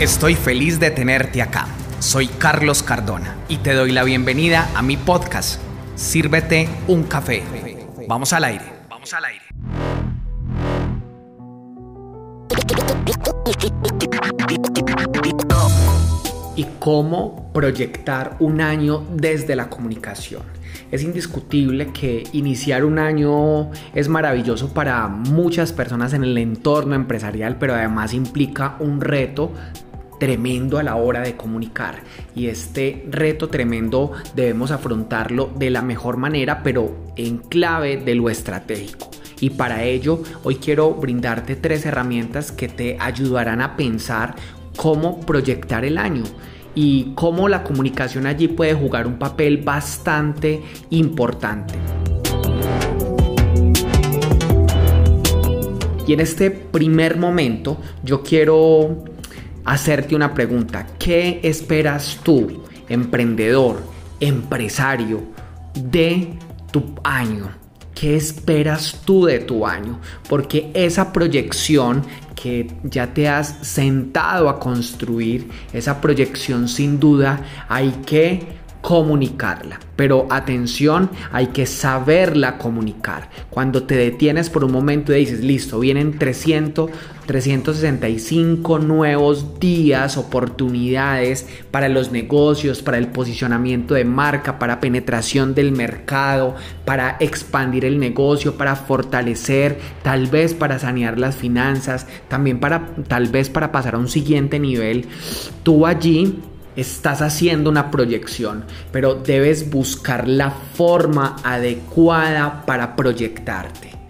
Estoy feliz de tenerte acá. Soy Carlos Cardona y te doy la bienvenida a mi podcast. Sírvete un café. Vamos al aire. Vamos al aire. Y cómo proyectar un año desde la comunicación. Es indiscutible que iniciar un año es maravilloso para muchas personas en el entorno empresarial, pero además implica un reto tremendo a la hora de comunicar y este reto tremendo debemos afrontarlo de la mejor manera pero en clave de lo estratégico y para ello hoy quiero brindarte tres herramientas que te ayudarán a pensar cómo proyectar el año y cómo la comunicación allí puede jugar un papel bastante importante. Y en este primer momento yo quiero hacerte una pregunta. ¿Qué esperas tú, emprendedor, empresario, de tu año? ¿Qué esperas tú de tu año? Porque esa proyección que ya te has sentado a construir, esa proyección sin duda hay que comunicarla. Pero atención, hay que saberla comunicar. Cuando te detienes por un momento y dices, listo, vienen 300, 365 nuevos días, oportunidades para los negocios, para el posicionamiento de marca, para penetración del mercado, para expandir el negocio, para fortalecer, tal vez para sanear las finanzas, también para tal vez para pasar a un siguiente nivel. Tú allí estás haciendo una proyección, pero debes buscar la forma adecuada para proyectarte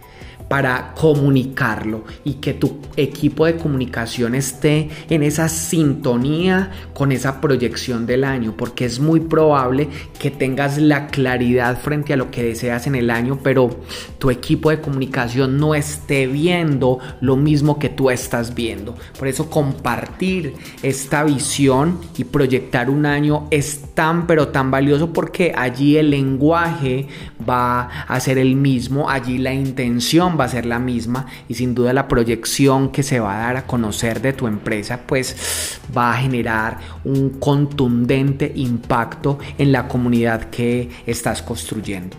para comunicarlo y que tu equipo de comunicación esté en esa sintonía con esa proyección del año, porque es muy probable que tengas la claridad frente a lo que deseas en el año, pero tu equipo de comunicación no esté viendo lo mismo que tú estás viendo. Por eso compartir esta visión y proyectar un año es tan pero tan valioso porque allí el lenguaje va a ser el mismo, allí la intención va a ser la misma y sin duda la proyección que se va a dar a conocer de tu empresa pues va a generar un contundente impacto en la comunidad que estás construyendo.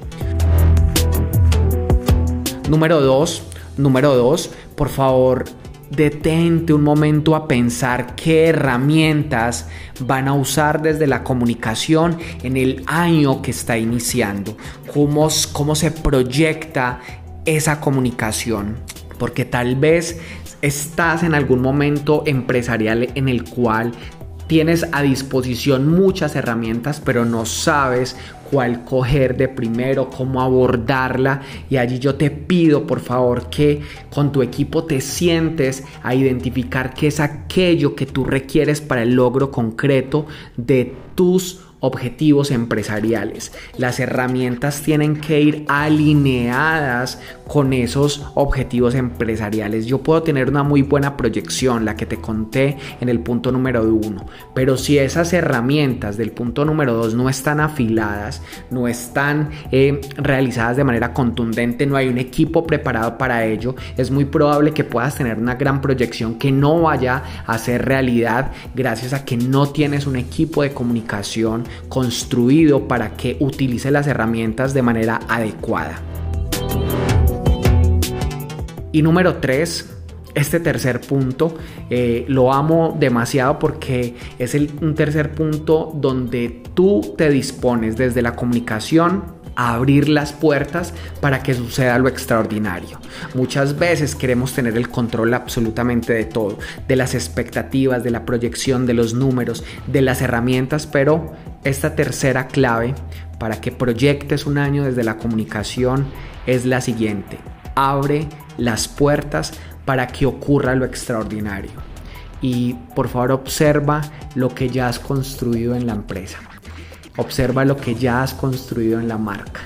Número dos, número dos, por favor detente un momento a pensar qué herramientas van a usar desde la comunicación en el año que está iniciando, cómo, cómo se proyecta esa comunicación, porque tal vez estás en algún momento empresarial en el cual tienes a disposición muchas herramientas, pero no sabes cuál coger de primero, cómo abordarla. Y allí yo te pido, por favor, que con tu equipo te sientes a identificar qué es aquello que tú requieres para el logro concreto de tus objetivos empresariales. Las herramientas tienen que ir alineadas con esos objetivos empresariales. Yo puedo tener una muy buena proyección, la que te conté en el punto número uno, pero si esas herramientas del punto número dos no están afiladas, no están eh, realizadas de manera contundente, no hay un equipo preparado para ello, es muy probable que puedas tener una gran proyección que no vaya a ser realidad gracias a que no tienes un equipo de comunicación construido para que utilice las herramientas de manera adecuada. Y número tres, este tercer punto eh, lo amo demasiado porque es un tercer punto donde tú te dispones desde la comunicación a abrir las puertas para que suceda lo extraordinario. Muchas veces queremos tener el control absolutamente de todo, de las expectativas, de la proyección, de los números, de las herramientas, pero esta tercera clave para que proyectes un año desde la comunicación es la siguiente. Abre las puertas para que ocurra lo extraordinario. Y por favor observa lo que ya has construido en la empresa. Observa lo que ya has construido en la marca.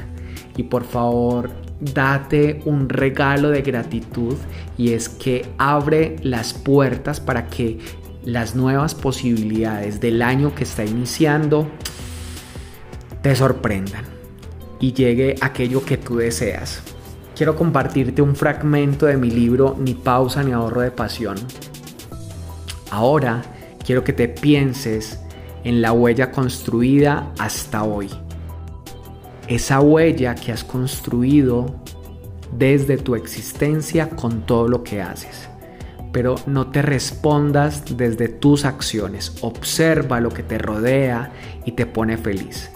Y por favor, date un regalo de gratitud y es que abre las puertas para que las nuevas posibilidades del año que está iniciando te sorprendan y llegue aquello que tú deseas. Quiero compartirte un fragmento de mi libro Ni pausa ni ahorro de pasión. Ahora quiero que te pienses en la huella construida hasta hoy. Esa huella que has construido desde tu existencia con todo lo que haces. Pero no te respondas desde tus acciones. Observa lo que te rodea y te pone feliz.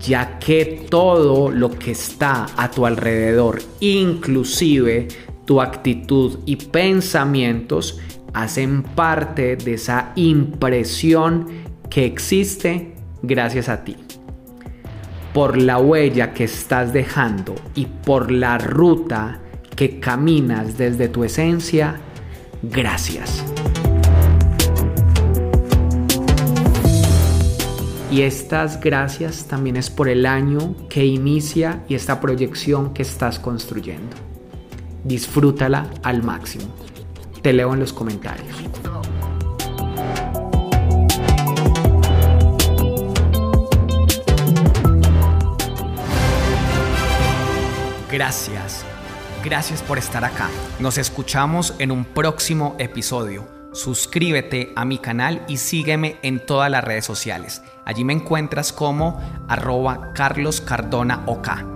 Ya que todo lo que está a tu alrededor, inclusive tu actitud y pensamientos, hacen parte de esa impresión que existe gracias a ti por la huella que estás dejando y por la ruta que caminas desde tu esencia, gracias. Y estas gracias también es por el año que inicia y esta proyección que estás construyendo. Disfrútala al máximo. Te leo en los comentarios. Gracias. Gracias por estar acá. Nos escuchamos en un próximo episodio. Suscríbete a mi canal y sígueme en todas las redes sociales. Allí me encuentras como arroba Carlos Cardona OK.